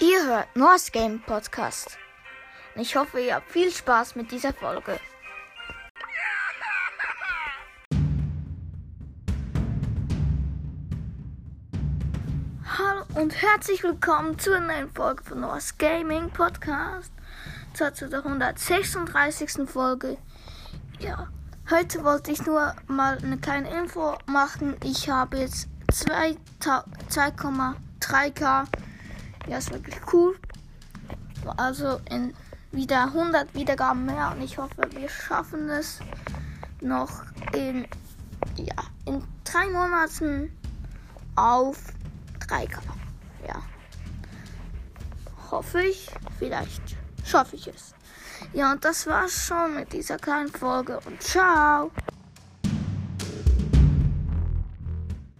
Ihr hört Noahs Game Podcast. Ich hoffe, ihr habt viel Spaß mit dieser Folge. Hallo und herzlich willkommen zur neuen Folge von Noahs Gaming Podcast. Zur 136. Folge. Ja, heute wollte ich nur mal eine kleine Info machen. Ich habe jetzt 2,3k ja, ist wirklich cool. Also in wieder 100 Wiedergaben mehr und ich hoffe, wir schaffen es noch in, ja, in drei Monaten auf 3K. Ja. Hoffe ich. Vielleicht schaffe ich es. Ja, und das war's schon mit dieser kleinen Folge und ciao.